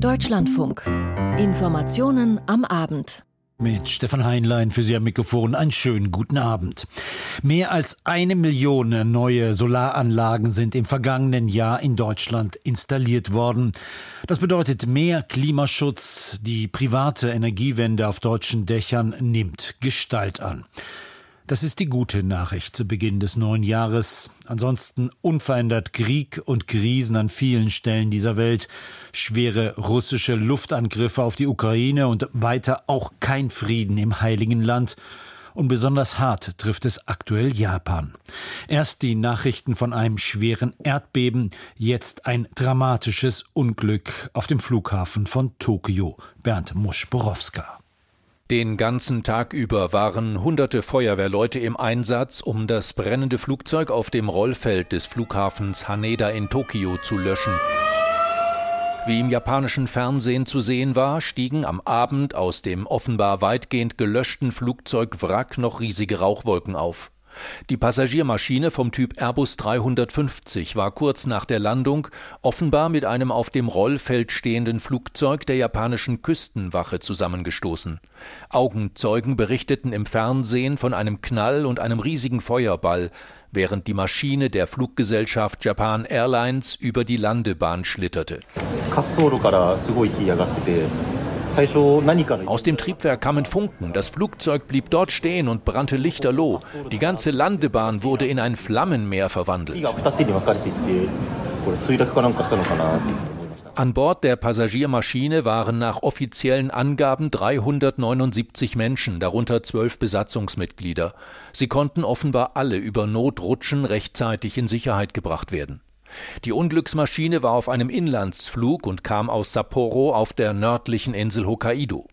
Deutschlandfunk. Informationen am Abend. Mit Stefan Heinlein für Sie am Mikrofon einen schönen guten Abend. Mehr als eine Million neue Solaranlagen sind im vergangenen Jahr in Deutschland installiert worden. Das bedeutet mehr Klimaschutz. Die private Energiewende auf deutschen Dächern nimmt Gestalt an. Das ist die gute Nachricht zu Beginn des neuen Jahres. Ansonsten unverändert Krieg und Krisen an vielen Stellen dieser Welt, schwere russische Luftangriffe auf die Ukraine und weiter auch kein Frieden im heiligen Land. Und besonders hart trifft es aktuell Japan. Erst die Nachrichten von einem schweren Erdbeben, jetzt ein dramatisches Unglück auf dem Flughafen von Tokio. Bernd Muschborowska. Den ganzen Tag über waren hunderte Feuerwehrleute im Einsatz, um das brennende Flugzeug auf dem Rollfeld des Flughafens Haneda in Tokio zu löschen. Wie im japanischen Fernsehen zu sehen war, stiegen am Abend aus dem offenbar weitgehend gelöschten Flugzeug Wrack noch riesige Rauchwolken auf. Die Passagiermaschine vom Typ Airbus 350 war kurz nach der Landung offenbar mit einem auf dem Rollfeld stehenden Flugzeug der japanischen Küstenwache zusammengestoßen. Augenzeugen berichteten im Fernsehen von einem Knall und einem riesigen Feuerball, während die Maschine der Fluggesellschaft Japan Airlines über die Landebahn schlitterte. Aus dem Triebwerk kamen Funken, das Flugzeug blieb dort stehen und brannte lichterloh. Die ganze Landebahn wurde in ein Flammenmeer verwandelt. An Bord der Passagiermaschine waren nach offiziellen Angaben 379 Menschen, darunter zwölf Besatzungsmitglieder. Sie konnten offenbar alle über Notrutschen rechtzeitig in Sicherheit gebracht werden. Die Unglücksmaschine war auf einem Inlandsflug und kam aus Sapporo auf der nördlichen Insel Hokkaido.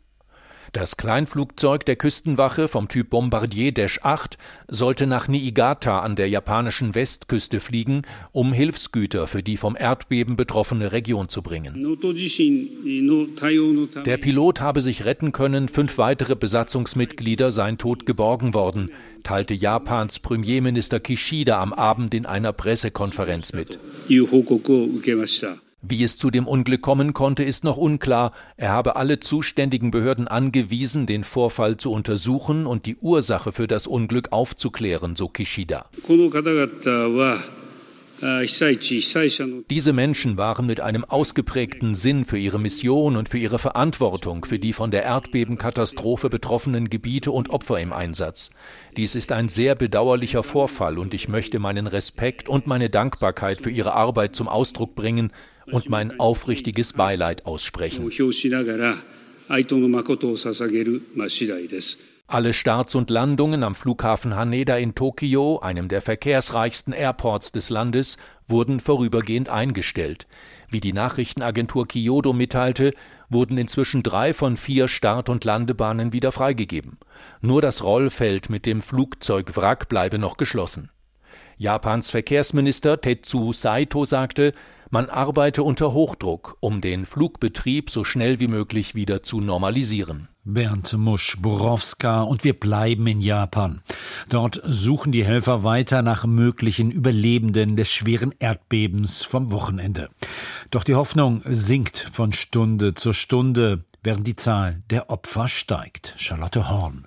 Das Kleinflugzeug der Küstenwache vom Typ Bombardier Dash 8 sollte nach Niigata an der japanischen Westküste fliegen, um Hilfsgüter für die vom Erdbeben betroffene Region zu bringen. Der Pilot habe sich retten können, fünf weitere Besatzungsmitglieder seien tot geborgen worden, teilte Japans Premierminister Kishida am Abend in einer Pressekonferenz mit. Wie es zu dem Unglück kommen konnte, ist noch unklar. Er habe alle zuständigen Behörden angewiesen, den Vorfall zu untersuchen und die Ursache für das Unglück aufzuklären, so Kishida. Diese Menschen waren mit einem ausgeprägten Sinn für ihre Mission und für ihre Verantwortung für die von der Erdbebenkatastrophe betroffenen Gebiete und Opfer im Einsatz. Dies ist ein sehr bedauerlicher Vorfall und ich möchte meinen Respekt und meine Dankbarkeit für ihre Arbeit zum Ausdruck bringen, und mein aufrichtiges Beileid aussprechen. Alle Starts und Landungen am Flughafen Haneda in Tokio, einem der verkehrsreichsten Airports des Landes, wurden vorübergehend eingestellt. Wie die Nachrichtenagentur Kyodo mitteilte, wurden inzwischen drei von vier Start- und Landebahnen wieder freigegeben. Nur das Rollfeld mit dem Flugzeugwrack bleibe noch geschlossen. Japans Verkehrsminister Tetsu Saito sagte, man arbeite unter Hochdruck, um den Flugbetrieb so schnell wie möglich wieder zu normalisieren. Bernd Musch-Borowska und wir bleiben in Japan. Dort suchen die Helfer weiter nach möglichen Überlebenden des schweren Erdbebens vom Wochenende. Doch die Hoffnung sinkt von Stunde zu Stunde, während die Zahl der Opfer steigt. Charlotte Horn.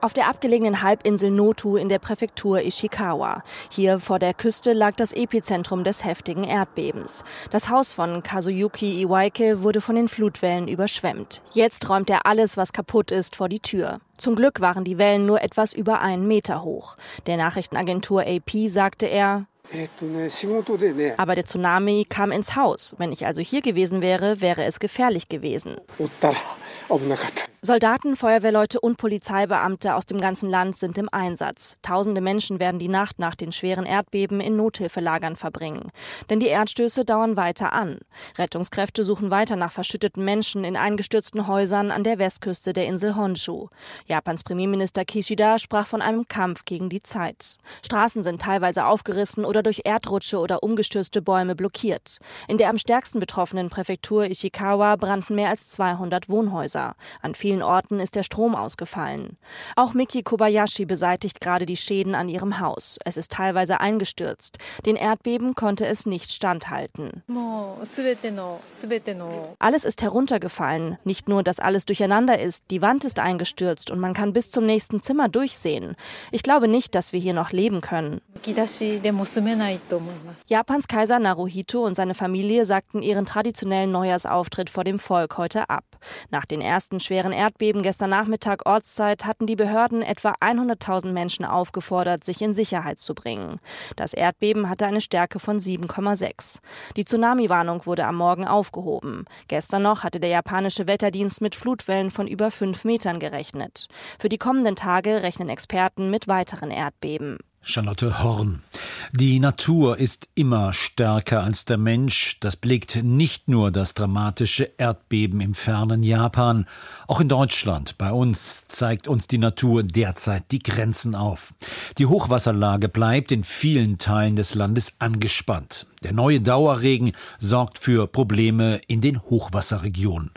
Auf der abgelegenen Halbinsel Notu in der Präfektur Ishikawa. Hier vor der Küste lag das Epizentrum des heftigen Erdbebens. Das Haus von Kazuyuki Iwaike wurde von den Flutwellen überschwemmt. Jetzt räumt er alles, was kaputt ist, vor die Tür. Zum Glück waren die Wellen nur etwas über einen Meter hoch. Der Nachrichtenagentur AP sagte er, aber der Tsunami kam ins Haus. Wenn ich also hier gewesen wäre, wäre es gefährlich gewesen. Soldaten, Feuerwehrleute und Polizeibeamte aus dem ganzen Land sind im Einsatz. Tausende Menschen werden die Nacht nach den schweren Erdbeben in Nothilfelagern verbringen. Denn die Erdstöße dauern weiter an. Rettungskräfte suchen weiter nach verschütteten Menschen in eingestürzten Häusern an der Westküste der Insel Honshu. Japans Premierminister Kishida sprach von einem Kampf gegen die Zeit. Straßen sind teilweise aufgerissen oder durch Erdrutsche oder umgestürzte Bäume blockiert. In der am stärksten betroffenen Präfektur Ishikawa brannten mehr als 200 Wohnhäuser Wohnhäuser. An vielen Orten ist der Strom ausgefallen. Auch Miki Kobayashi beseitigt gerade die Schäden an ihrem Haus. Es ist teilweise eingestürzt. Den Erdbeben konnte es nicht standhalten. Alles ist heruntergefallen. Nicht nur, dass alles durcheinander ist, die Wand ist eingestürzt und man kann bis zum nächsten Zimmer durchsehen. Ich glaube nicht, dass wir hier noch leben können. Japans Kaiser Naruhito und seine Familie sagten ihren traditionellen Neujahrsauftritt vor dem Volk heute ab. Nach den ersten schweren Erdbeben gestern Nachmittag Ortszeit hatten die Behörden etwa 100.000 Menschen aufgefordert, sich in Sicherheit zu bringen. Das Erdbeben hatte eine Stärke von 7,6. Die Tsunami-Warnung wurde am Morgen aufgehoben. Gestern noch hatte der japanische Wetterdienst mit Flutwellen von über fünf Metern gerechnet. Für die kommenden Tage rechnen Experten mit weiteren Erdbeben. Charlotte Horn. Die Natur ist immer stärker als der Mensch. Das blickt nicht nur das dramatische Erdbeben im fernen Japan. Auch in Deutschland, bei uns, zeigt uns die Natur derzeit die Grenzen auf. Die Hochwasserlage bleibt in vielen Teilen des Landes angespannt. Der neue Dauerregen sorgt für Probleme in den Hochwasserregionen.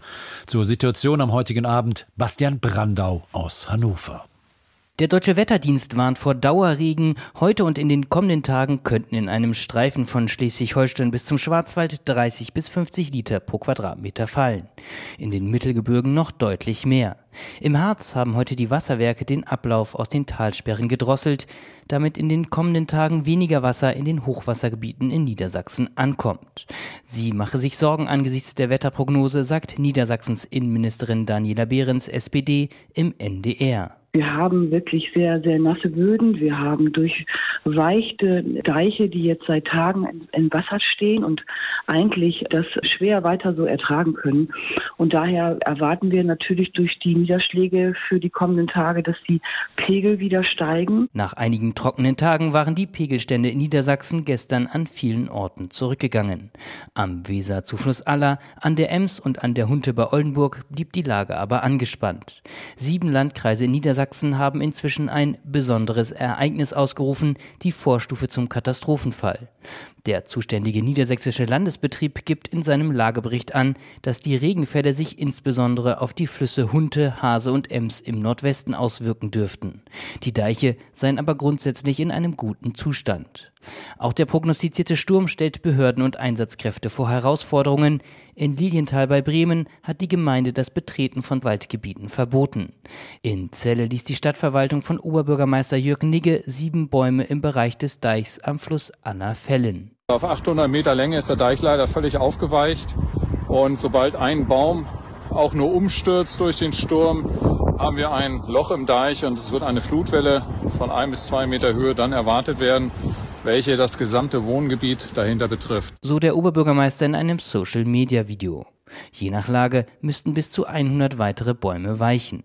Zur Situation am heutigen Abend Bastian Brandau aus Hannover. Der Deutsche Wetterdienst warnt vor Dauerregen. Heute und in den kommenden Tagen könnten in einem Streifen von Schleswig-Holstein bis zum Schwarzwald 30 bis 50 Liter pro Quadratmeter fallen. In den Mittelgebirgen noch deutlich mehr. Im Harz haben heute die Wasserwerke den Ablauf aus den Talsperren gedrosselt, damit in den kommenden Tagen weniger Wasser in den Hochwassergebieten in Niedersachsen ankommt. Sie mache sich Sorgen angesichts der Wetterprognose, sagt Niedersachsens Innenministerin Daniela Behrens, SPD, im NDR. Wir haben wirklich sehr, sehr nasse Böden. Wir haben durchweichte Deiche, die jetzt seit Tagen in Wasser stehen und eigentlich das schwer weiter so ertragen können. Und daher erwarten wir natürlich durch die Niederschläge für die kommenden Tage, dass die Pegel wieder steigen. Nach einigen trockenen Tagen waren die Pegelstände in Niedersachsen gestern an vielen Orten zurückgegangen. Am Weser-Zufluss Aller, an der Ems und an der Hunte bei Oldenburg blieb die Lage aber angespannt. Sieben Landkreise in Niedersachsen Sachsen haben inzwischen ein besonderes Ereignis ausgerufen, die Vorstufe zum Katastrophenfall. Der zuständige niedersächsische Landesbetrieb gibt in seinem Lagebericht an, dass die Regenfälle sich insbesondere auf die Flüsse Hunte, Hase und Ems im Nordwesten auswirken dürften. Die Deiche seien aber grundsätzlich in einem guten Zustand. Auch der prognostizierte Sturm stellt Behörden und Einsatzkräfte vor Herausforderungen. In Lilienthal bei Bremen hat die Gemeinde das Betreten von Waldgebieten verboten. In Celle ließ die Stadtverwaltung von Oberbürgermeister Jürgen Nigge sieben Bäume im Bereich des Deichs am Fluss Anna fällen. Auf 800 Meter Länge ist der Deich leider völlig aufgeweicht und sobald ein Baum auch nur umstürzt durch den Sturm, haben wir ein Loch im Deich und es wird eine Flutwelle von ein bis zwei Meter Höhe dann erwartet werden welche das gesamte Wohngebiet dahinter betrifft. So der Oberbürgermeister in einem Social-Media-Video. Je nach Lage müssten bis zu 100 weitere Bäume weichen.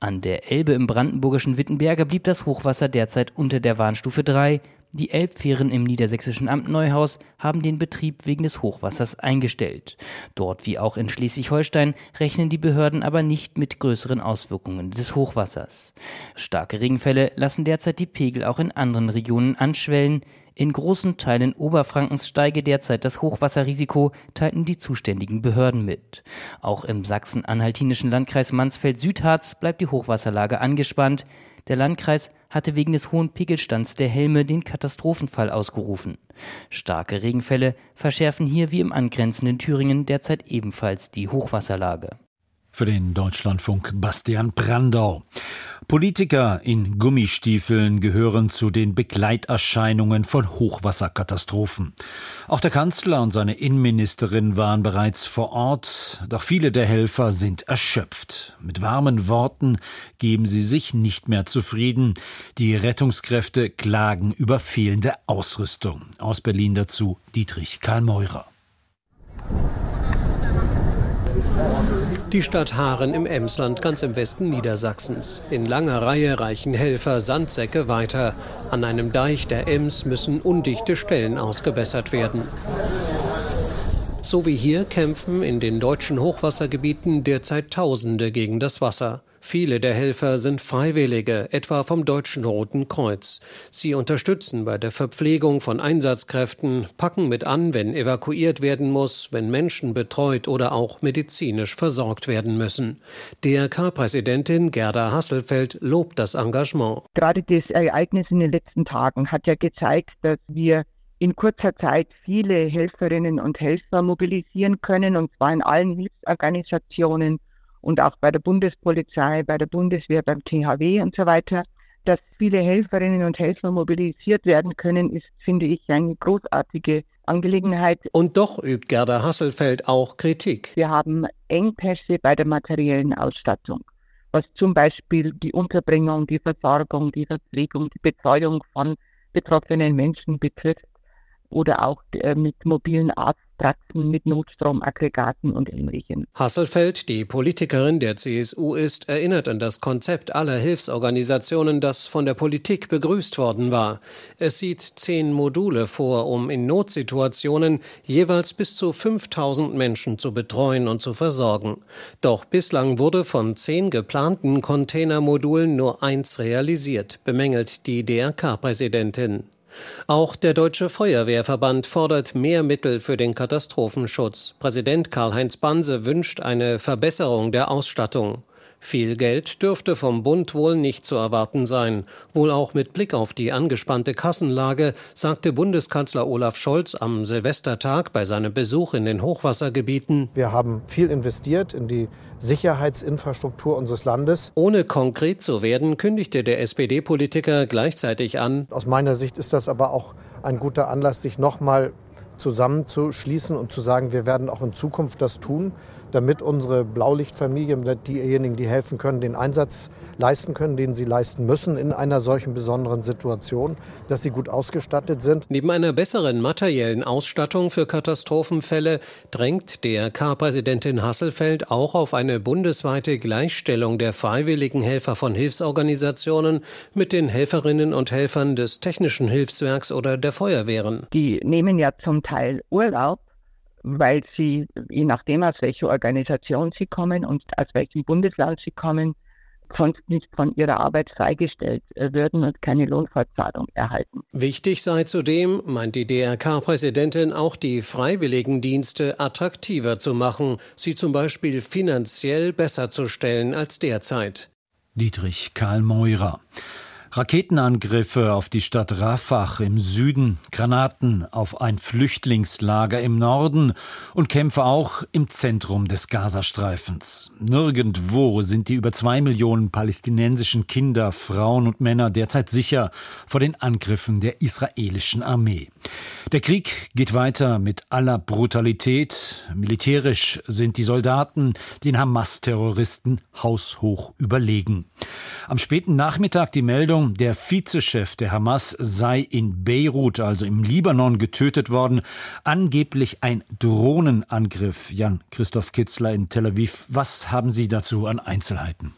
An der Elbe im brandenburgischen Wittenberge blieb das Hochwasser derzeit unter der Warnstufe 3, die Elbfähren im niedersächsischen Amt Neuhaus haben den Betrieb wegen des Hochwassers eingestellt. Dort wie auch in Schleswig-Holstein rechnen die Behörden aber nicht mit größeren Auswirkungen des Hochwassers. Starke Regenfälle lassen derzeit die Pegel auch in anderen Regionen anschwellen. In großen Teilen Oberfrankens steige derzeit das Hochwasserrisiko, teilten die zuständigen Behörden mit. Auch im sachsen-anhaltinischen Landkreis Mansfeld-Südharz bleibt die Hochwasserlage angespannt. Der Landkreis hatte wegen des hohen Pegelstands der Helme den Katastrophenfall ausgerufen. Starke Regenfälle verschärfen hier wie im angrenzenden Thüringen derzeit ebenfalls die Hochwasserlage. Für den Deutschlandfunk Bastian Brandau. Politiker in Gummistiefeln gehören zu den Begleiterscheinungen von Hochwasserkatastrophen. Auch der Kanzler und seine Innenministerin waren bereits vor Ort, doch viele der Helfer sind erschöpft. Mit warmen Worten geben sie sich nicht mehr zufrieden. Die Rettungskräfte klagen über fehlende Ausrüstung. Aus Berlin dazu Dietrich Karl Meurer. Die Stadt Haaren im Emsland, ganz im Westen Niedersachsens. In langer Reihe reichen Helfer Sandsäcke weiter. An einem Deich der Ems müssen undichte Stellen ausgebessert werden. So wie hier kämpfen in den deutschen Hochwassergebieten derzeit Tausende gegen das Wasser. Viele der Helfer sind Freiwillige, etwa vom Deutschen Roten Kreuz. Sie unterstützen bei der Verpflegung von Einsatzkräften, packen mit an, wenn evakuiert werden muss, wenn Menschen betreut oder auch medizinisch versorgt werden müssen. DRK-Präsidentin Gerda Hasselfeld lobt das Engagement. Gerade das Ereignis in den letzten Tagen hat ja gezeigt, dass wir in kurzer Zeit viele Helferinnen und Helfer mobilisieren können, und zwar in allen Hilfsorganisationen und auch bei der Bundespolizei, bei der Bundeswehr, beim THW und so weiter. Dass viele Helferinnen und Helfer mobilisiert werden können, ist, finde ich, eine großartige Angelegenheit. Und doch übt Gerda Hasselfeld auch Kritik. Wir haben Engpässe bei der materiellen Ausstattung, was zum Beispiel die Unterbringung, die Versorgung, die Verpflegung, die Betreuung von betroffenen Menschen betrifft oder auch äh, mit mobilen Arztpraxen, mit Notstromaggregaten und ähnlichem. Hasselfeld, die Politikerin der CSU ist, erinnert an das Konzept aller Hilfsorganisationen, das von der Politik begrüßt worden war. Es sieht zehn Module vor, um in Notsituationen jeweils bis zu 5000 Menschen zu betreuen und zu versorgen. Doch bislang wurde von zehn geplanten Containermodulen nur eins realisiert, bemängelt die DRK-Präsidentin. Auch der Deutsche Feuerwehrverband fordert mehr Mittel für den Katastrophenschutz. Präsident Karl-Heinz Banse wünscht eine Verbesserung der Ausstattung. Viel Geld dürfte vom Bund wohl nicht zu erwarten sein. Wohl auch mit Blick auf die angespannte Kassenlage sagte Bundeskanzler Olaf Scholz am Silvestertag bei seinem Besuch in den Hochwassergebieten. Wir haben viel investiert in die Sicherheitsinfrastruktur unseres Landes. Ohne konkret zu werden, kündigte der SPD-Politiker gleichzeitig an. Aus meiner Sicht ist das aber auch ein guter Anlass, sich nochmal zusammenzuschließen und zu sagen, wir werden auch in Zukunft das tun damit unsere Blaulichtfamilien, diejenigen, die helfen können, den Einsatz leisten können, den sie leisten müssen in einer solchen besonderen Situation, dass sie gut ausgestattet sind. Neben einer besseren materiellen Ausstattung für Katastrophenfälle drängt DRK-Präsidentin Hasselfeld auch auf eine bundesweite Gleichstellung der freiwilligen Helfer von Hilfsorganisationen mit den Helferinnen und Helfern des Technischen Hilfswerks oder der Feuerwehren. Die nehmen ja zum Teil Urlaub weil sie, je nachdem, aus welcher Organisation sie kommen und aus welchem Bundesland sie kommen, sonst nicht von ihrer Arbeit freigestellt äh, würden und keine Lohnfortzahlung erhalten. Wichtig sei zudem, meint die DRK-Präsidentin, auch die Freiwilligendienste attraktiver zu machen, sie zum Beispiel finanziell besser zu stellen als derzeit. Dietrich Karl Meurer. Raketenangriffe auf die Stadt Rafah im Süden, Granaten auf ein Flüchtlingslager im Norden und Kämpfe auch im Zentrum des Gazastreifens. Nirgendwo sind die über zwei Millionen palästinensischen Kinder, Frauen und Männer derzeit sicher vor den Angriffen der israelischen Armee. Der Krieg geht weiter mit aller Brutalität. Militärisch sind die Soldaten den Hamas-Terroristen haushoch überlegen. Am späten Nachmittag die Meldung, der Vizechef der Hamas sei in Beirut, also im Libanon, getötet worden. Angeblich ein Drohnenangriff. Jan Christoph Kitzler in Tel Aviv. Was haben Sie dazu an Einzelheiten?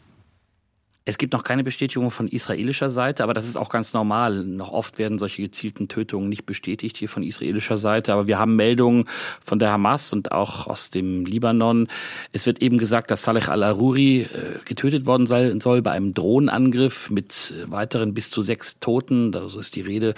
Es gibt noch keine Bestätigung von israelischer Seite, aber das ist auch ganz normal. Noch oft werden solche gezielten Tötungen nicht bestätigt hier von israelischer Seite. Aber wir haben Meldungen von der Hamas und auch aus dem Libanon. Es wird eben gesagt, dass Saleh al-Aruri äh, getötet worden soll bei einem Drohnenangriff mit weiteren bis zu sechs Toten. So ist die Rede.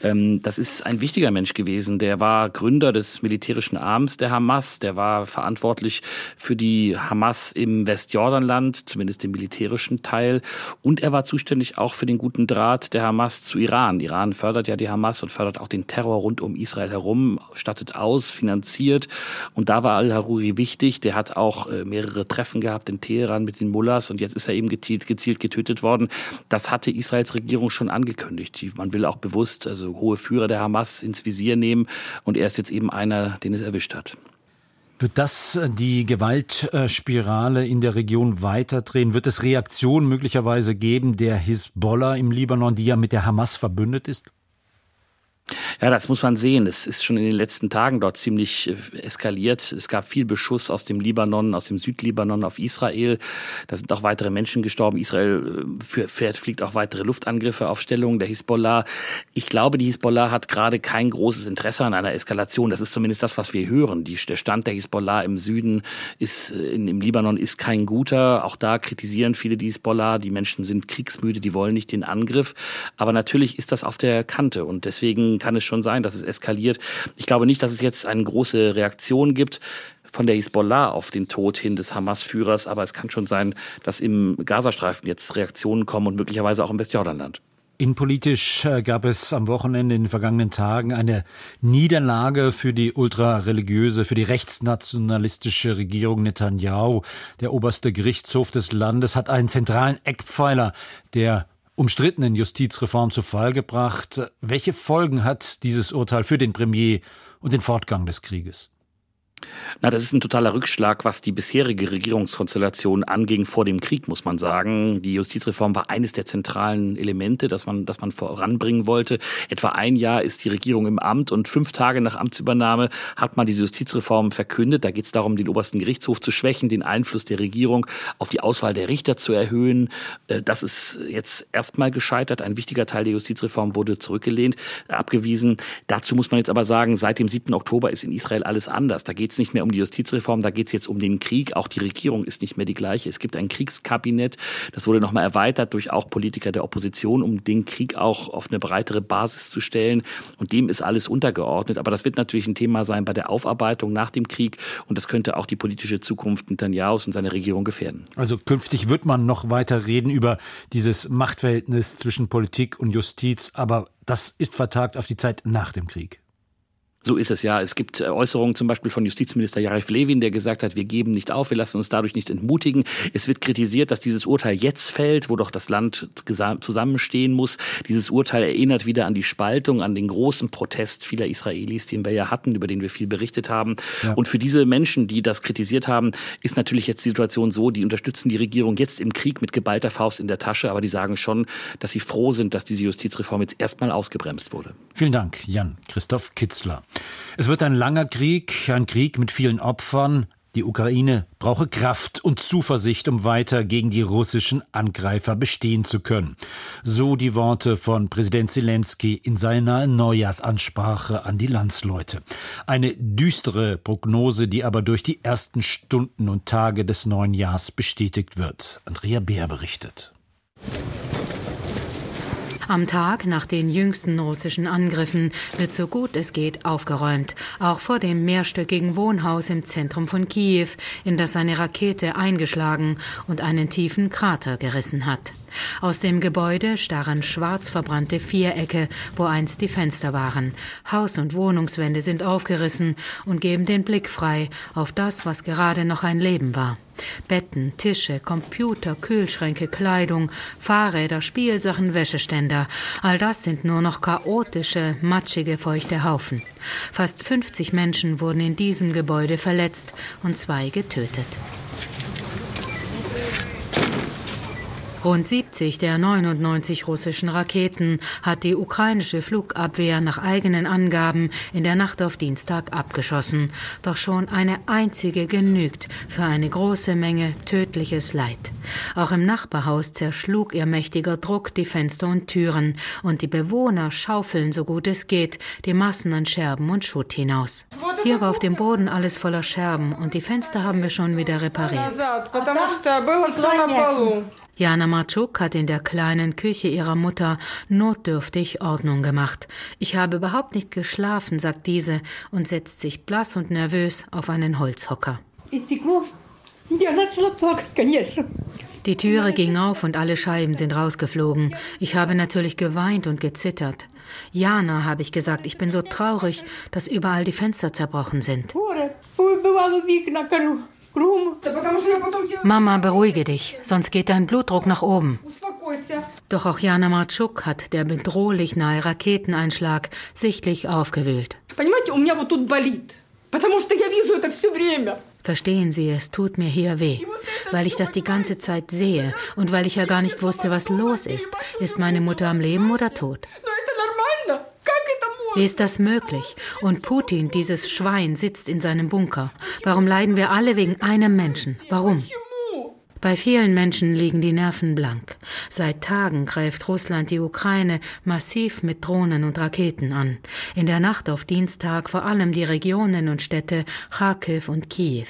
Ähm, das ist ein wichtiger Mensch gewesen. Der war Gründer des militärischen Arms der Hamas. Der war verantwortlich für die Hamas im Westjordanland, zumindest im militärischen Teil. Teil. Und er war zuständig auch für den guten Draht der Hamas zu Iran. Iran fördert ja die Hamas und fördert auch den Terror rund um Israel herum, stattet aus, finanziert. Und da war al-Haruri wichtig. Der hat auch äh, mehrere Treffen gehabt in Teheran mit den Mullahs und jetzt ist er eben gezielt, gezielt getötet worden. Das hatte Israels Regierung schon angekündigt. Man will auch bewusst also hohe Führer der Hamas ins Visier nehmen und er ist jetzt eben einer, den es erwischt hat. Wird das äh, die Gewaltspirale in der Region weiterdrehen? Wird es Reaktionen möglicherweise geben der Hisbollah im Libanon, die ja mit der Hamas verbündet ist? Ja, das muss man sehen. Es ist schon in den letzten Tagen dort ziemlich äh, eskaliert. Es gab viel Beschuss aus dem Libanon, aus dem Südlibanon auf Israel. Da sind auch weitere Menschen gestorben. Israel äh, fährt, fliegt auch weitere Luftangriffe auf Stellungen der Hisbollah. Ich glaube, die Hisbollah hat gerade kein großes Interesse an einer Eskalation. Das ist zumindest das, was wir hören. Die, der Stand der Hisbollah im Süden ist, äh, in, im Libanon ist kein guter. Auch da kritisieren viele die Hisbollah. Die Menschen sind kriegsmüde, die wollen nicht den Angriff. Aber natürlich ist das auf der Kante und deswegen kann es schon sein, dass es eskaliert. Ich glaube nicht, dass es jetzt eine große Reaktion gibt von der Hisbollah auf den Tod hin des Hamas-Führers, aber es kann schon sein, dass im Gazastreifen jetzt Reaktionen kommen und möglicherweise auch im Westjordanland. Innenpolitisch äh, gab es am Wochenende in den vergangenen Tagen eine Niederlage für die ultrareligiöse, für die rechtsnationalistische Regierung Netanyahu. Der oberste Gerichtshof des Landes hat einen zentralen Eckpfeiler der umstrittenen Justizreform zu Fall gebracht. Welche Folgen hat dieses Urteil für den Premier und den Fortgang des Krieges? Na, das ist ein totaler Rückschlag, was die bisherige Regierungskonstellation anging vor dem Krieg, muss man sagen. Die Justizreform war eines der zentralen Elemente, das man, das man voranbringen wollte. Etwa ein Jahr ist die Regierung im Amt und fünf Tage nach Amtsübernahme hat man diese Justizreform verkündet. Da geht es darum, den obersten Gerichtshof zu schwächen, den Einfluss der Regierung auf die Auswahl der Richter zu erhöhen. Äh, das ist jetzt erstmal gescheitert. Ein wichtiger Teil der Justizreform wurde zurückgelehnt, abgewiesen. Dazu muss man jetzt aber sagen, seit dem 7. Oktober ist in Israel alles anders. Da geht es nicht mehr um die Justizreform, da geht es jetzt um den Krieg. Auch die Regierung ist nicht mehr die gleiche. Es gibt ein Kriegskabinett, das wurde nochmal erweitert durch auch Politiker der Opposition, um den Krieg auch auf eine breitere Basis zu stellen. Und dem ist alles untergeordnet. Aber das wird natürlich ein Thema sein bei der Aufarbeitung nach dem Krieg. Und das könnte auch die politische Zukunft Netanjahus und seine Regierung gefährden. Also künftig wird man noch weiter reden über dieses Machtverhältnis zwischen Politik und Justiz. Aber das ist vertagt auf die Zeit nach dem Krieg. So ist es ja. Es gibt äh, Äußerungen zum Beispiel von Justizminister Jarif Levin, der gesagt hat, wir geben nicht auf, wir lassen uns dadurch nicht entmutigen. Es wird kritisiert, dass dieses Urteil jetzt fällt, wo doch das Land zusammenstehen muss. Dieses Urteil erinnert wieder an die Spaltung, an den großen Protest vieler Israelis, den wir ja hatten, über den wir viel berichtet haben. Ja. Und für diese Menschen, die das kritisiert haben, ist natürlich jetzt die Situation so, die unterstützen die Regierung jetzt im Krieg mit geballter Faust in der Tasche, aber die sagen schon, dass sie froh sind, dass diese Justizreform jetzt erstmal ausgebremst wurde. Vielen Dank, Jan Christoph Kitzler. Es wird ein langer Krieg, ein Krieg mit vielen Opfern. Die Ukraine brauche Kraft und Zuversicht, um weiter gegen die russischen Angreifer bestehen zu können. So die Worte von Präsident Zelensky in seiner Neujahrsansprache an die Landsleute. Eine düstere Prognose, die aber durch die ersten Stunden und Tage des neuen Jahres bestätigt wird. Andrea Beer berichtet. Am Tag nach den jüngsten russischen Angriffen wird so gut es geht aufgeräumt, auch vor dem mehrstöckigen Wohnhaus im Zentrum von Kiew, in das eine Rakete eingeschlagen und einen tiefen Krater gerissen hat. Aus dem Gebäude starren schwarz verbrannte Vierecke, wo einst die Fenster waren. Haus- und Wohnungswände sind aufgerissen und geben den Blick frei auf das, was gerade noch ein Leben war. Betten, Tische, Computer, Kühlschränke, Kleidung, Fahrräder, Spielsachen, Wäscheständer. All das sind nur noch chaotische, matschige, feuchte Haufen. Fast 50 Menschen wurden in diesem Gebäude verletzt und zwei getötet. Rund 70 der 99 russischen Raketen hat die ukrainische Flugabwehr nach eigenen Angaben in der Nacht auf Dienstag abgeschossen. Doch schon eine einzige genügt für eine große Menge tödliches Leid. Auch im Nachbarhaus zerschlug ihr mächtiger Druck die Fenster und Türen und die Bewohner schaufeln so gut es geht die Massen an Scherben und Schutt hinaus. Hier war auf dem Boden alles voller Scherben und die Fenster haben wir schon wieder repariert. Jana Marczuk hat in der kleinen Küche ihrer Mutter notdürftig Ordnung gemacht. Ich habe überhaupt nicht geschlafen, sagt diese und setzt sich blass und nervös auf einen Holzhocker. Die Türe ging auf und alle Scheiben sind rausgeflogen. Ich habe natürlich geweint und gezittert. Jana, habe ich gesagt, ich bin so traurig, dass überall die Fenster zerbrochen sind. Mama, beruhige dich, sonst geht dein Blutdruck nach oben. Doch auch Jana Marczuk hat der bedrohlich nahe Raketeneinschlag sichtlich aufgewühlt. Verstehen Sie, es tut mir hier weh, weil ich das die ganze Zeit sehe und weil ich ja gar nicht wusste, was los ist. Ist meine Mutter am Leben oder tot? Wie ist das möglich? Und Putin, dieses Schwein, sitzt in seinem Bunker. Warum leiden wir alle wegen einem Menschen? Warum? Bei vielen Menschen liegen die Nerven blank. Seit Tagen greift Russland die Ukraine massiv mit Drohnen und Raketen an. In der Nacht auf Dienstag vor allem die Regionen und Städte Kharkiv und Kiew.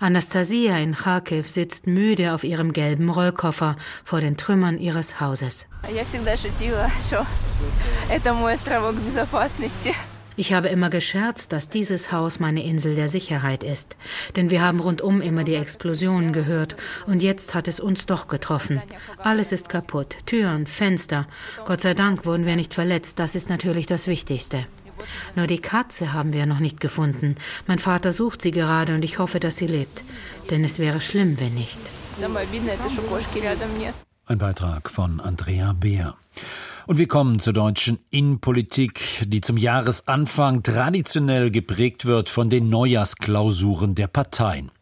Anastasia in Kharkiv sitzt müde auf ihrem gelben Rollkoffer vor den Trümmern ihres Hauses. Ich habe immer gedacht, das ist mein Stromung Sicherheit. Ich habe immer gescherzt, dass dieses Haus meine Insel der Sicherheit ist. Denn wir haben rundum immer die Explosionen gehört. Und jetzt hat es uns doch getroffen. Alles ist kaputt. Türen, Fenster. Gott sei Dank wurden wir nicht verletzt. Das ist natürlich das Wichtigste. Nur die Katze haben wir noch nicht gefunden. Mein Vater sucht sie gerade und ich hoffe, dass sie lebt. Denn es wäre schlimm, wenn nicht. Ein Beitrag von Andrea Beer. Und wir kommen zur deutschen Innenpolitik, die zum Jahresanfang traditionell geprägt wird von den Neujahrsklausuren der Parteien.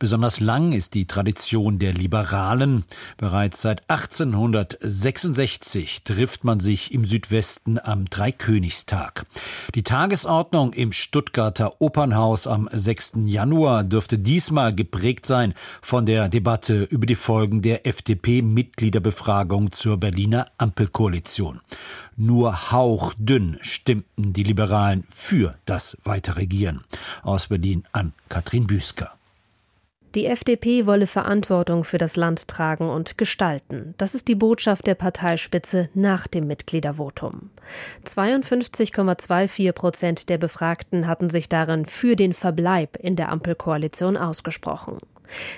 Besonders lang ist die Tradition der Liberalen. Bereits seit 1866 trifft man sich im Südwesten am Dreikönigstag. Die Tagesordnung im Stuttgarter Opernhaus am 6. Januar dürfte diesmal geprägt sein von der Debatte über die Folgen der FDP-Mitgliederbefragung zur Berliner Ampelkoalition. Nur hauchdünn stimmten die Liberalen für das Weiterregieren. Aus Berlin an Katrin Büsker. Die FDP wolle Verantwortung für das Land tragen und gestalten. Das ist die Botschaft der Parteispitze nach dem Mitgliedervotum. 52,24 Prozent der Befragten hatten sich darin für den Verbleib in der Ampelkoalition ausgesprochen.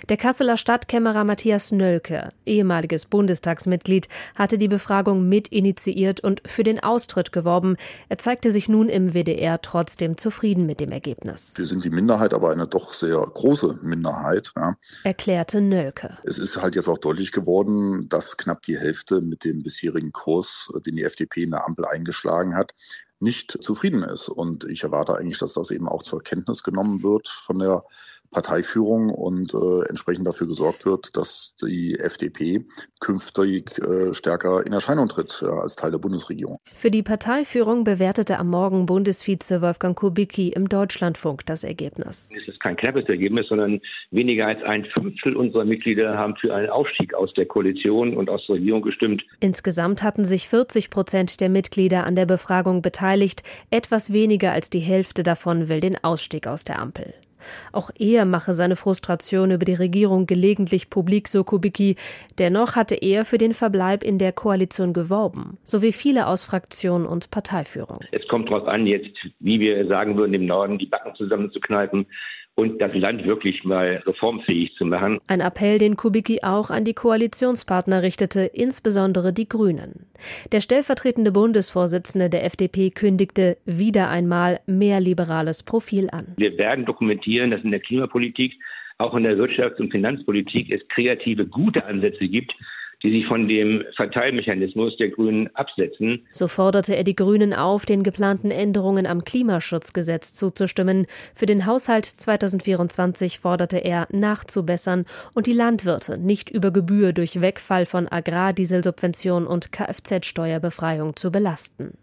Der Kasseler Stadtkämmerer Matthias Nölke, ehemaliges Bundestagsmitglied, hatte die Befragung mitinitiiert und für den Austritt geworben. Er zeigte sich nun im WDR trotzdem zufrieden mit dem Ergebnis. Wir sind die Minderheit, aber eine doch sehr große Minderheit, ja. erklärte Nölke. Es ist halt jetzt auch deutlich geworden, dass knapp die Hälfte mit dem bisherigen Kurs, den die FDP in der Ampel eingeschlagen hat, nicht zufrieden ist. Und ich erwarte eigentlich, dass das eben auch zur Kenntnis genommen wird von der Parteiführung und äh, entsprechend dafür gesorgt wird, dass die FDP künftig äh, stärker in Erscheinung tritt ja, als Teil der Bundesregierung. Für die Parteiführung bewertete am Morgen Bundesvize Wolfgang Kubicki im Deutschlandfunk das Ergebnis. Es ist kein knappes Ergebnis, sondern weniger als ein Fünftel unserer Mitglieder haben für einen Aufstieg aus der Koalition und aus der Regierung gestimmt. Insgesamt hatten sich 40 Prozent der Mitglieder an der Befragung beteiligt. Etwas weniger als die Hälfte davon will den Ausstieg aus der Ampel. Auch er mache seine Frustration über die Regierung gelegentlich publik, so Kubicki. Dennoch hatte er für den Verbleib in der Koalition geworben, so wie viele aus Fraktion und Parteiführung. Es kommt darauf an, jetzt, wie wir sagen würden, im Norden die Backen zusammenzukneifen und das Land wirklich mal reformfähig zu machen. Ein Appell, den Kubicki auch an die Koalitionspartner richtete, insbesondere die Grünen. Der stellvertretende Bundesvorsitzende der FDP kündigte wieder einmal mehr liberales Profil an. Wir werden dokumentieren, dass in der Klimapolitik, auch in der Wirtschafts- und Finanzpolitik es kreative, gute Ansätze gibt, die sich von dem Verteilmechanismus der Grünen absetzen. So forderte er die Grünen auf, den geplanten Änderungen am Klimaschutzgesetz zuzustimmen. Für den Haushalt 2024 forderte er, nachzubessern und die Landwirte nicht über Gebühr durch Wegfall von Agrardieselsubvention und Kfz-Steuerbefreiung zu belasten.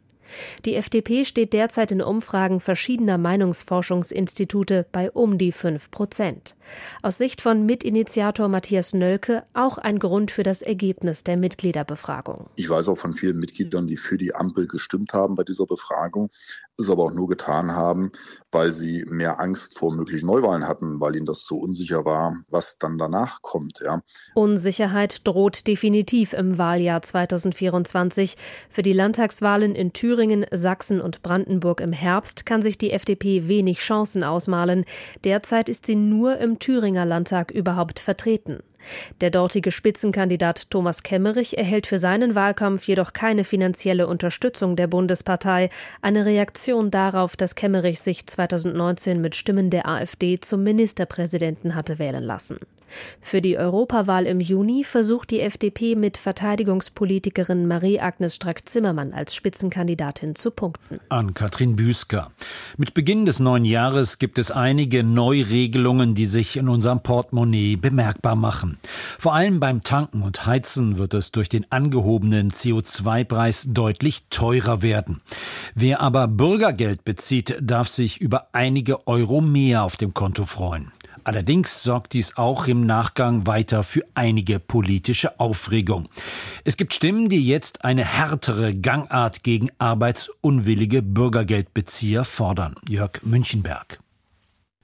Die FDP steht derzeit in Umfragen verschiedener Meinungsforschungsinstitute bei um die 5 Prozent. Aus Sicht von Mitinitiator Matthias Nölke auch ein Grund für das Ergebnis der Mitgliederbefragung. Ich weiß auch von vielen Mitgliedern, die für die Ampel gestimmt haben bei dieser Befragung, es aber auch nur getan haben, weil sie mehr Angst vor möglichen Neuwahlen hatten, weil ihnen das so unsicher war, was dann danach kommt. Ja. Unsicherheit droht definitiv im Wahljahr 2024. Für die Landtagswahlen in Thüringen, Sachsen und Brandenburg im Herbst kann sich die FDP wenig Chancen ausmalen. Derzeit ist sie nur im Thüringer Landtag überhaupt vertreten. Der dortige Spitzenkandidat Thomas Kemmerich erhält für seinen Wahlkampf jedoch keine finanzielle Unterstützung der Bundespartei, eine Reaktion darauf, dass Kemmerich sich 2019 mit Stimmen der AfD zum Ministerpräsidenten hatte wählen lassen. Für die Europawahl im Juni versucht die FDP mit Verteidigungspolitikerin Marie-Agnes Strack-Zimmermann als Spitzenkandidatin zu punkten. An Katrin Büsker. Mit Beginn des neuen Jahres gibt es einige Neuregelungen, die sich in unserem Portemonnaie bemerkbar machen. Vor allem beim Tanken und Heizen wird es durch den angehobenen CO2-Preis deutlich teurer werden. Wer aber Bürgergeld bezieht, darf sich über einige Euro mehr auf dem Konto freuen. Allerdings sorgt dies auch im Nachgang weiter für einige politische Aufregung. Es gibt Stimmen, die jetzt eine härtere Gangart gegen arbeitsunwillige Bürgergeldbezieher fordern. Jörg Münchenberg.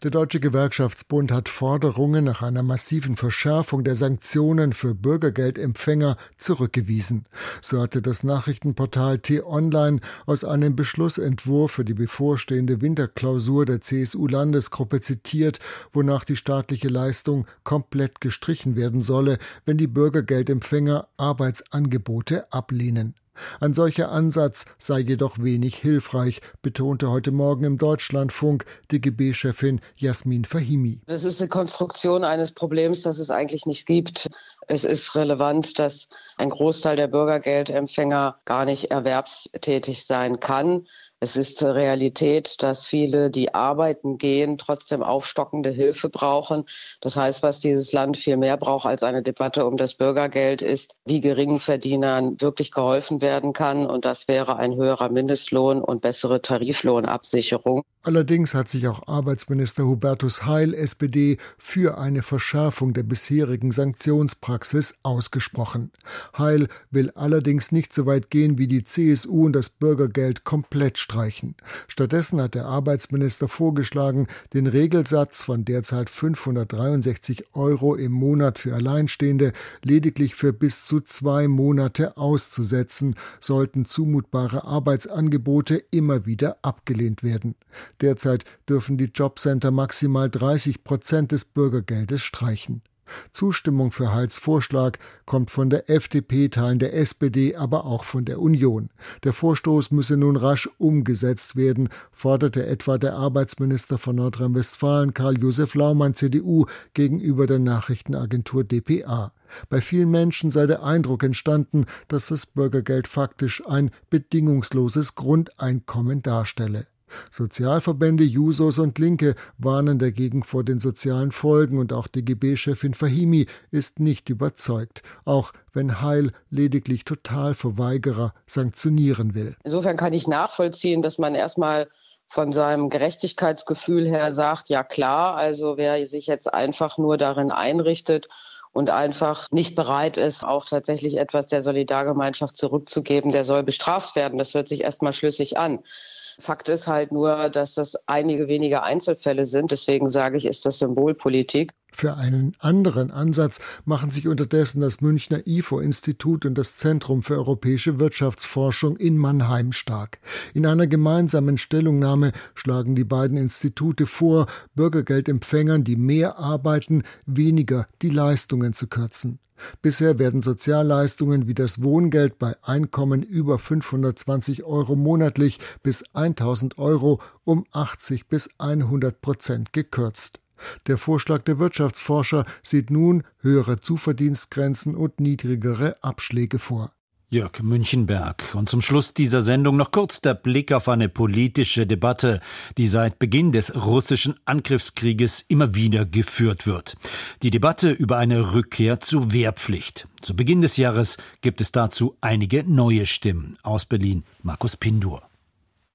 Der Deutsche Gewerkschaftsbund hat Forderungen nach einer massiven Verschärfung der Sanktionen für Bürgergeldempfänger zurückgewiesen. So hatte das Nachrichtenportal T-Online aus einem Beschlussentwurf für die bevorstehende Winterklausur der CSU-Landesgruppe zitiert, wonach die staatliche Leistung komplett gestrichen werden solle, wenn die Bürgergeldempfänger Arbeitsangebote ablehnen. Ein solcher Ansatz sei jedoch wenig hilfreich, betonte heute Morgen im Deutschlandfunk DGB-Chefin Jasmin Fahimi. Das ist eine Konstruktion eines Problems, das es eigentlich nicht gibt. Es ist relevant, dass ein Großteil der Bürgergeldempfänger gar nicht erwerbstätig sein kann. Es ist Realität, dass viele, die arbeiten gehen, trotzdem aufstockende Hilfe brauchen. Das heißt, was dieses Land viel mehr braucht als eine Debatte um das Bürgergeld ist, wie Geringverdienern wirklich geholfen werden kann. Und das wäre ein höherer Mindestlohn und bessere Tariflohnabsicherung. Allerdings hat sich auch Arbeitsminister Hubertus Heil, SPD, für eine Verschärfung der bisherigen Sanktionspraxis ausgesprochen. Heil will allerdings nicht so weit gehen wie die CSU und das Bürgergeld komplett streichen. Stattdessen hat der Arbeitsminister vorgeschlagen, den Regelsatz von derzeit 563 Euro im Monat für Alleinstehende lediglich für bis zu zwei Monate auszusetzen, sollten zumutbare Arbeitsangebote immer wieder abgelehnt werden. Derzeit dürfen die Jobcenter maximal 30 Prozent des Bürgergeldes streichen. Zustimmung für Heils Vorschlag kommt von der FDP, Teilen der SPD, aber auch von der Union. Der Vorstoß müsse nun rasch umgesetzt werden, forderte etwa der Arbeitsminister von Nordrhein-Westfalen Karl-Josef Laumann CDU gegenüber der Nachrichtenagentur dpa. Bei vielen Menschen sei der Eindruck entstanden, dass das Bürgergeld faktisch ein bedingungsloses Grundeinkommen darstelle. Sozialverbände, Jusos und Linke warnen dagegen vor den sozialen Folgen und auch DGB-Chefin Fahimi ist nicht überzeugt, auch wenn Heil lediglich Totalverweigerer sanktionieren will. Insofern kann ich nachvollziehen, dass man erstmal von seinem Gerechtigkeitsgefühl her sagt, ja klar, also wer sich jetzt einfach nur darin einrichtet und einfach nicht bereit ist, auch tatsächlich etwas der Solidargemeinschaft zurückzugeben, der soll bestraft werden. Das hört sich erstmal schlüssig an. Fakt ist halt nur, dass das einige wenige Einzelfälle sind. Deswegen sage ich, ist das Symbolpolitik. Für einen anderen Ansatz machen sich unterdessen das Münchner IFO-Institut und das Zentrum für europäische Wirtschaftsforschung in Mannheim stark. In einer gemeinsamen Stellungnahme schlagen die beiden Institute vor, Bürgergeldempfängern, die mehr arbeiten, weniger die Leistungen zu kürzen. Bisher werden Sozialleistungen wie das Wohngeld bei Einkommen über 520 Euro monatlich bis 1000 Euro um 80 bis 100 Prozent gekürzt. Der Vorschlag der Wirtschaftsforscher sieht nun höhere Zuverdienstgrenzen und niedrigere Abschläge vor. Jörg Münchenberg. Und zum Schluss dieser Sendung noch kurz der Blick auf eine politische Debatte, die seit Beginn des russischen Angriffskrieges immer wieder geführt wird. Die Debatte über eine Rückkehr zur Wehrpflicht. Zu Beginn des Jahres gibt es dazu einige neue Stimmen. Aus Berlin Markus Pindur.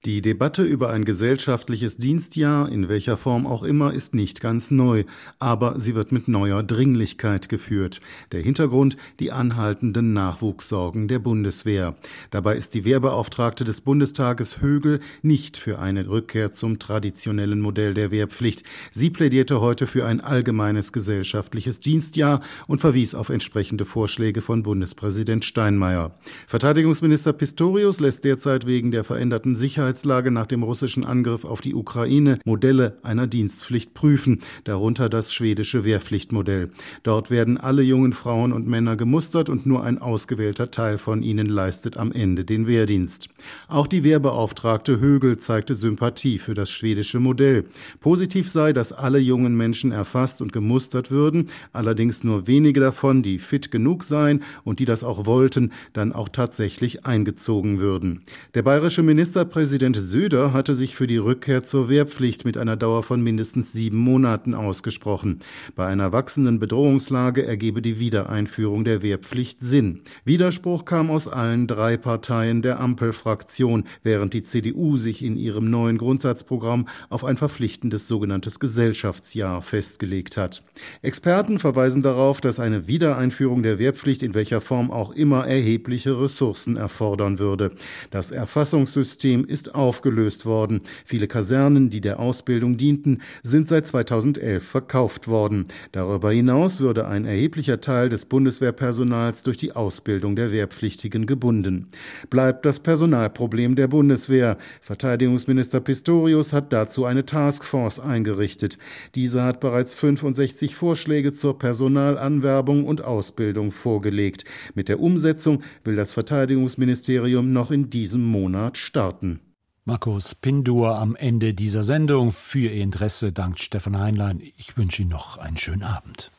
Die Debatte über ein gesellschaftliches Dienstjahr, in welcher Form auch immer, ist nicht ganz neu, aber sie wird mit neuer Dringlichkeit geführt. Der Hintergrund die anhaltenden Nachwuchssorgen der Bundeswehr. Dabei ist die Wehrbeauftragte des Bundestages Högel nicht für eine Rückkehr zum traditionellen Modell der Wehrpflicht. Sie plädierte heute für ein allgemeines gesellschaftliches Dienstjahr und verwies auf entsprechende Vorschläge von Bundespräsident Steinmeier. Verteidigungsminister Pistorius lässt derzeit wegen der veränderten Sicherheit Sicherheitslage nach dem russischen Angriff auf die Ukraine Modelle einer Dienstpflicht prüfen, darunter das schwedische Wehrpflichtmodell. Dort werden alle jungen Frauen und Männer gemustert und nur ein ausgewählter Teil von ihnen leistet am Ende den Wehrdienst. Auch die Wehrbeauftragte Högel zeigte Sympathie für das schwedische Modell. Positiv sei, dass alle jungen Menschen erfasst und gemustert würden, allerdings nur wenige davon, die fit genug seien und die das auch wollten, dann auch tatsächlich eingezogen würden. Der bayerische Ministerpräsident Präsident Söder hatte sich für die Rückkehr zur Wehrpflicht mit einer Dauer von mindestens sieben Monaten ausgesprochen. Bei einer wachsenden Bedrohungslage ergebe die Wiedereinführung der Wehrpflicht Sinn. Widerspruch kam aus allen drei Parteien der Ampelfraktion, während die CDU sich in ihrem neuen Grundsatzprogramm auf ein verpflichtendes sogenanntes Gesellschaftsjahr festgelegt hat. Experten verweisen darauf, dass eine Wiedereinführung der Wehrpflicht in welcher Form auch immer erhebliche Ressourcen erfordern würde. Das Erfassungssystem aufgelöst worden. Viele Kasernen, die der Ausbildung dienten, sind seit 2011 verkauft worden. Darüber hinaus würde ein erheblicher Teil des Bundeswehrpersonals durch die Ausbildung der Wehrpflichtigen gebunden. Bleibt das Personalproblem der Bundeswehr. Verteidigungsminister Pistorius hat dazu eine Taskforce eingerichtet. Diese hat bereits 65 Vorschläge zur Personalanwerbung und Ausbildung vorgelegt. Mit der Umsetzung will das Verteidigungsministerium noch in diesem Monat starten. Markus Pindur am Ende dieser Sendung. Für Ihr Interesse dankt Stefan Heinlein. Ich wünsche Ihnen noch einen schönen Abend.